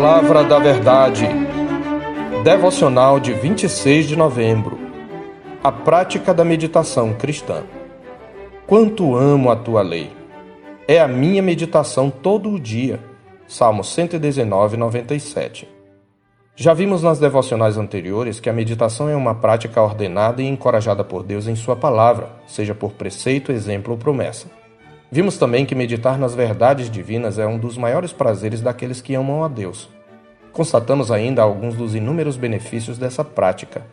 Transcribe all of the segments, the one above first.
Palavra da Verdade. Devocional de 26 de novembro. A prática da meditação cristã. Quanto amo a tua lei. É a minha meditação todo o dia. Salmo 119, 97. Já vimos nas devocionais anteriores que a meditação é uma prática ordenada e encorajada por Deus em Sua palavra, seja por preceito, exemplo ou promessa. Vimos também que meditar nas verdades divinas é um dos maiores prazeres daqueles que amam a Deus. Constatamos ainda alguns dos inúmeros benefícios dessa prática.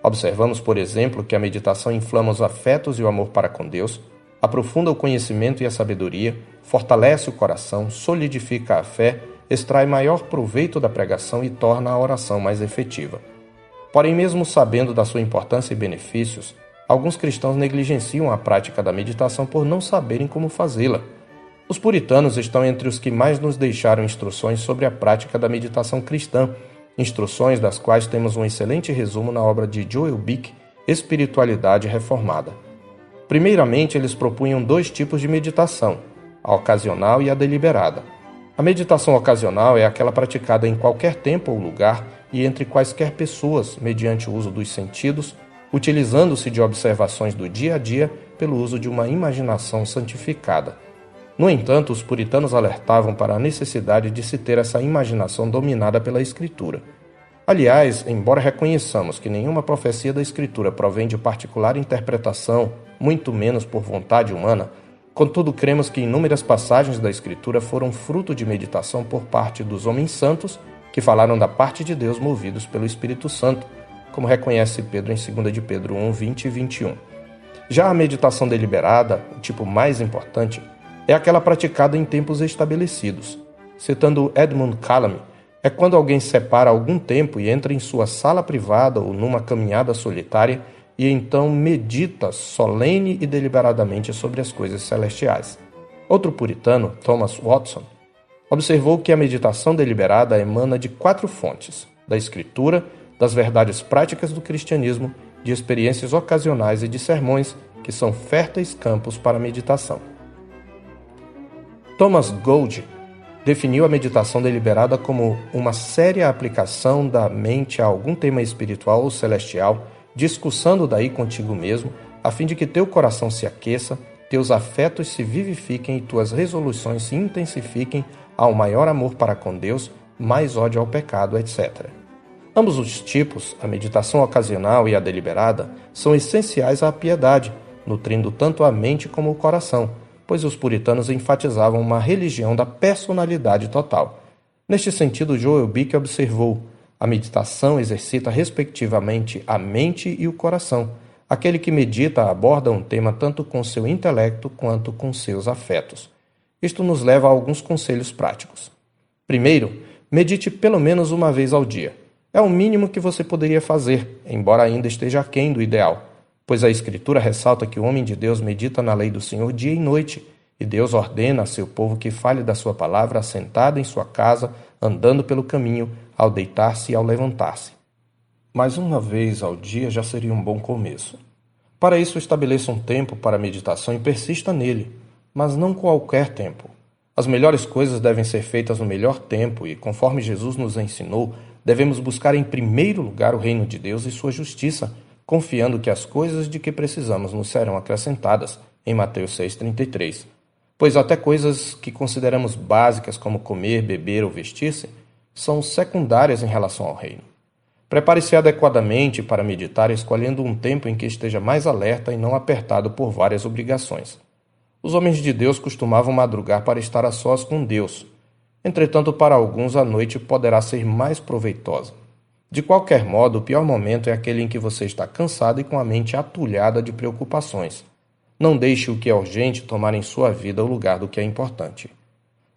Observamos, por exemplo, que a meditação inflama os afetos e o amor para com Deus, aprofunda o conhecimento e a sabedoria, fortalece o coração, solidifica a fé, extrai maior proveito da pregação e torna a oração mais efetiva. Porém, mesmo sabendo da sua importância e benefícios, Alguns cristãos negligenciam a prática da meditação por não saberem como fazê-la. Os puritanos estão entre os que mais nos deixaram instruções sobre a prática da meditação cristã, instruções das quais temos um excelente resumo na obra de Joel Bick, Espiritualidade Reformada. Primeiramente, eles propunham dois tipos de meditação, a ocasional e a deliberada. A meditação ocasional é aquela praticada em qualquer tempo ou lugar e entre quaisquer pessoas, mediante o uso dos sentidos, utilizando-se de observações do dia a dia pelo uso de uma imaginação santificada. No entanto, os puritanos alertavam para a necessidade de se ter essa imaginação dominada pela Escritura. Aliás, embora reconheçamos que nenhuma profecia da Escritura provém de particular interpretação, muito menos por vontade humana, contudo cremos que inúmeras passagens da Escritura foram fruto de meditação por parte dos homens santos que falaram da parte de Deus movidos pelo Espírito Santo como reconhece Pedro em 2 de Pedro 1, 20 e 21. Já a meditação deliberada, o tipo mais importante, é aquela praticada em tempos estabelecidos. Citando Edmund Calamy, é quando alguém separa algum tempo e entra em sua sala privada ou numa caminhada solitária e então medita solene e deliberadamente sobre as coisas celestiais. Outro puritano, Thomas Watson, observou que a meditação deliberada emana de quatro fontes: da Escritura, das verdades práticas do cristianismo, de experiências ocasionais e de sermões, que são férteis campos para a meditação. Thomas Gold definiu a meditação deliberada como uma séria aplicação da mente a algum tema espiritual ou celestial, discussando daí contigo mesmo, a fim de que teu coração se aqueça, teus afetos se vivifiquem e tuas resoluções se intensifiquem ao maior amor para com Deus, mais ódio ao pecado, etc. Ambos os tipos, a meditação ocasional e a deliberada, são essenciais à piedade, nutrindo tanto a mente como o coração, pois os puritanos enfatizavam uma religião da personalidade total. Neste sentido, Joel Bick observou: a meditação exercita respectivamente a mente e o coração. Aquele que medita aborda um tema tanto com seu intelecto quanto com seus afetos. Isto nos leva a alguns conselhos práticos. Primeiro, medite pelo menos uma vez ao dia. É o mínimo que você poderia fazer, embora ainda esteja aquém do ideal, pois a Escritura ressalta que o homem de Deus medita na lei do Senhor dia e noite, e Deus ordena a seu povo que fale da sua palavra assentado em sua casa, andando pelo caminho, ao deitar-se e ao levantar-se. Mais uma vez ao dia já seria um bom começo. Para isso, estabeleça um tempo para meditação e persista nele, mas não qualquer tempo. As melhores coisas devem ser feitas no melhor tempo e, conforme Jesus nos ensinou, devemos buscar em primeiro lugar o reino de Deus e sua justiça, confiando que as coisas de que precisamos nos serão acrescentadas, em Mateus 6,33. Pois até coisas que consideramos básicas, como comer, beber ou vestir-se, são secundárias em relação ao reino. Prepare-se adequadamente para meditar, escolhendo um tempo em que esteja mais alerta e não apertado por várias obrigações. Os homens de Deus costumavam madrugar para estar a sós com Deus, Entretanto, para alguns a noite poderá ser mais proveitosa. De qualquer modo, o pior momento é aquele em que você está cansado e com a mente atulhada de preocupações. Não deixe o que é urgente tomar em sua vida o lugar do que é importante.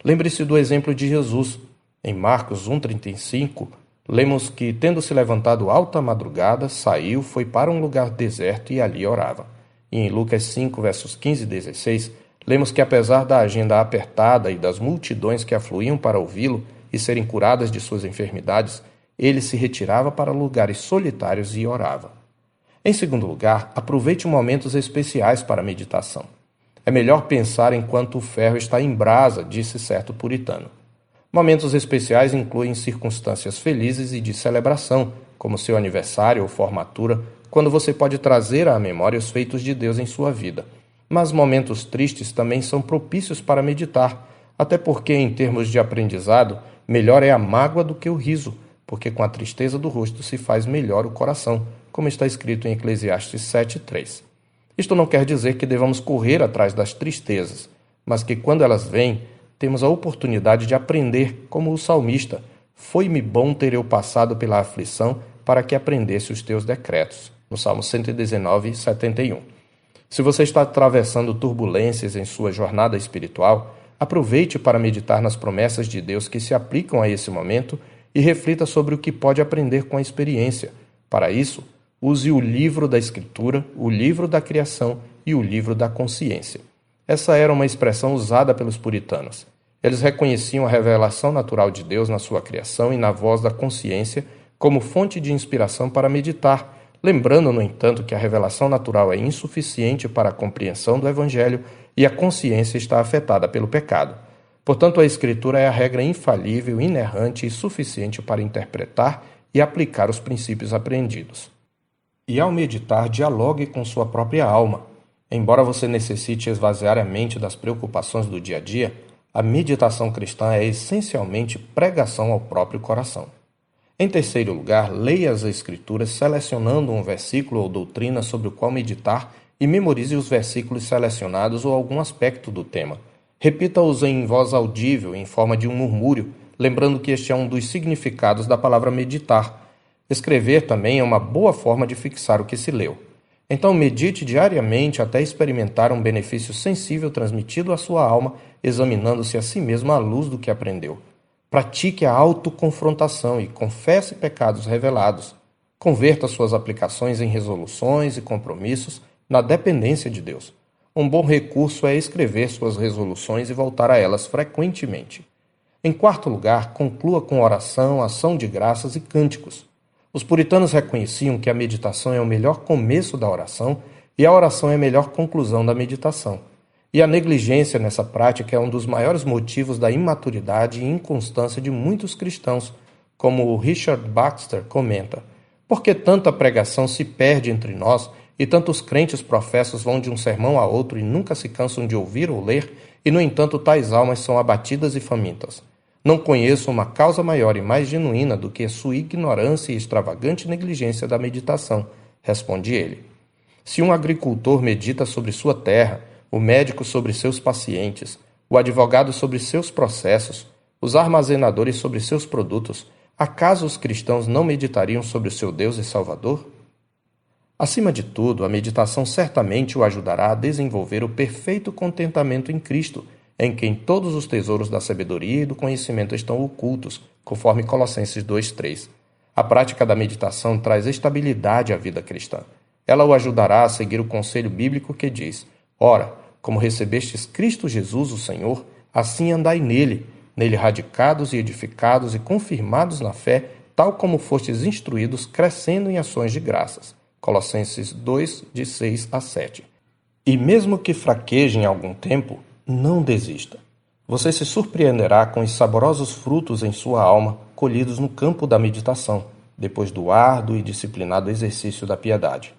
Lembre-se do exemplo de Jesus. Em Marcos 1,35, lemos que, tendo se levantado alta madrugada, saiu, foi para um lugar deserto e ali orava. E em Lucas 5, versos 15 e 16, Lemos que, apesar da agenda apertada e das multidões que afluíam para ouvi-lo e serem curadas de suas enfermidades, ele se retirava para lugares solitários e orava. Em segundo lugar, aproveite momentos especiais para meditação. É melhor pensar enquanto o ferro está em brasa, disse certo puritano. Momentos especiais incluem circunstâncias felizes e de celebração, como seu aniversário ou formatura, quando você pode trazer à memória os feitos de Deus em sua vida. Mas momentos tristes também são propícios para meditar, até porque, em termos de aprendizado, melhor é a mágoa do que o riso, porque com a tristeza do rosto se faz melhor o coração, como está escrito em Eclesiastes 7,3. Isto não quer dizer que devamos correr atrás das tristezas, mas que quando elas vêm, temos a oportunidade de aprender, como o salmista: Foi-me bom ter eu passado pela aflição para que aprendesse os teus decretos. No Salmo 119, 71. Se você está atravessando turbulências em sua jornada espiritual, aproveite para meditar nas promessas de Deus que se aplicam a esse momento e reflita sobre o que pode aprender com a experiência. Para isso, use o livro da Escritura, o livro da criação e o livro da consciência. Essa era uma expressão usada pelos puritanos. Eles reconheciam a revelação natural de Deus na sua criação e na voz da consciência como fonte de inspiração para meditar, lembrando, no entanto, que a revelação natural é insuficiente para a compreensão do Evangelho e a consciência está afetada pelo pecado. Portanto, a Escritura é a regra infalível, inerrante e suficiente para interpretar e aplicar os princípios aprendidos e, ao meditar, dialogue com sua própria alma. Embora você necessite esvaziar a mente das preocupações do dia a dia, a meditação cristã é essencialmente pregação ao próprio coração. Em terceiro lugar, leia as Escrituras selecionando um versículo ou doutrina sobre o qual meditar e memorize os versículos selecionados ou algum aspecto do tema. Repita-os em voz audível, em forma de um murmúrio, lembrando que este é um dos significados da palavra meditar Escrever também é uma boa forma de fixar o que se leu. Então, medite diariamente até experimentar um benefício sensível transmitido à sua alma, examinando-se a si mesmo à luz do que aprendeu. Pratique a autoconfrontação e confesse pecados revelados. Converta suas aplicações em resoluções e compromissos na dependência de Deus. Um bom recurso é escrever suas resoluções e voltar a elas frequentemente. Em quarto lugar, conclua com oração, ação de graças e cânticos. Os puritanos reconheciam que a meditação é o melhor começo da oração e a oração é a melhor conclusão da meditação. E a negligência nessa prática é um dos maiores motivos da imaturidade e inconstância de muitos cristãos, como o Richard Baxter comenta. Por que tanta pregação se perde entre nós e tantos crentes professos vão de um sermão a outro e nunca se cansam de ouvir ou ler, e no entanto tais almas são abatidas e famintas? Não conheço uma causa maior e mais genuína do que sua ignorância e extravagante negligência da meditação, responde ele. Se um agricultor medita sobre sua terra, o médico sobre seus pacientes, o advogado sobre seus processos, os armazenadores sobre seus produtos, acaso os cristãos não meditariam sobre o seu Deus e Salvador? Acima de tudo, a meditação certamente o ajudará a desenvolver o perfeito contentamento em Cristo em quem todos os tesouros da sabedoria e do conhecimento estão ocultos, conforme Colossenses 2:3. A prática da meditação traz estabilidade à vida cristã. Ela o ajudará a seguir o conselho bíblico que diz: Ora, como recebestes Cristo Jesus, o Senhor, assim andai nele, nele radicados e edificados e confirmados na fé, tal como fostes instruídos, crescendo em ações de graças. Colossenses 2, de 6 a 7. E mesmo que fraquejem algum tempo, não desista. Você se surpreenderá com os saborosos frutos em sua alma colhidos no campo da meditação, depois do árduo e disciplinado exercício da piedade.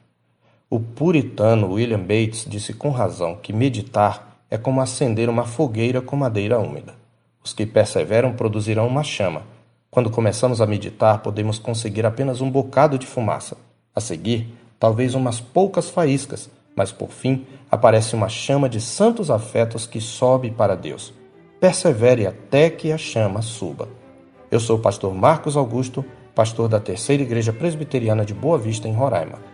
O puritano William Bates disse com razão que meditar é como acender uma fogueira com madeira úmida. Os que perseveram produzirão uma chama. Quando começamos a meditar, podemos conseguir apenas um bocado de fumaça. A seguir, talvez umas poucas faíscas, mas por fim aparece uma chama de santos afetos que sobe para Deus. Persevere até que a chama suba. Eu sou o pastor Marcos Augusto, pastor da Terceira Igreja Presbiteriana de Boa Vista, em Roraima.